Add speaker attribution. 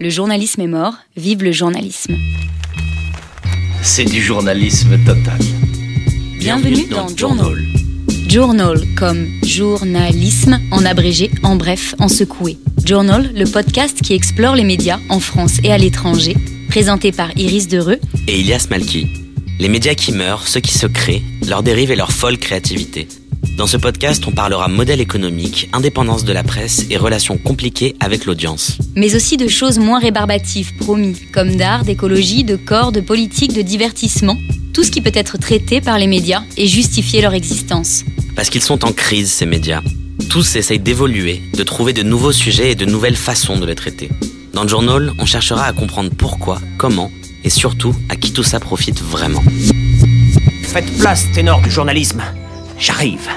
Speaker 1: Le journalisme est mort, vive le journalisme.
Speaker 2: C'est du journalisme total.
Speaker 1: Bienvenue dans Journal. Journal comme journalisme en abrégé, en bref, en secoué. Journal, le podcast qui explore les médias en France et à l'étranger, présenté par Iris Dereux
Speaker 3: et Ilias Malki. Les médias qui meurent, ceux qui se créent, leurs dérives et leur folle créativité. Dans ce podcast, on parlera modèle économique, indépendance de la presse et relations compliquées avec l'audience.
Speaker 1: Mais aussi de choses moins rébarbatives, promis, comme d'art, d'écologie, de corps, de politique, de divertissement, tout ce qui peut être traité par les médias et justifier leur existence.
Speaker 3: Parce qu'ils sont en crise, ces médias. Tous essayent d'évoluer, de trouver de nouveaux sujets et de nouvelles façons de les traiter. Dans le journal, on cherchera à comprendre pourquoi, comment et surtout à qui tout ça profite vraiment.
Speaker 4: Faites place, ténor du journalisme. J'arrive.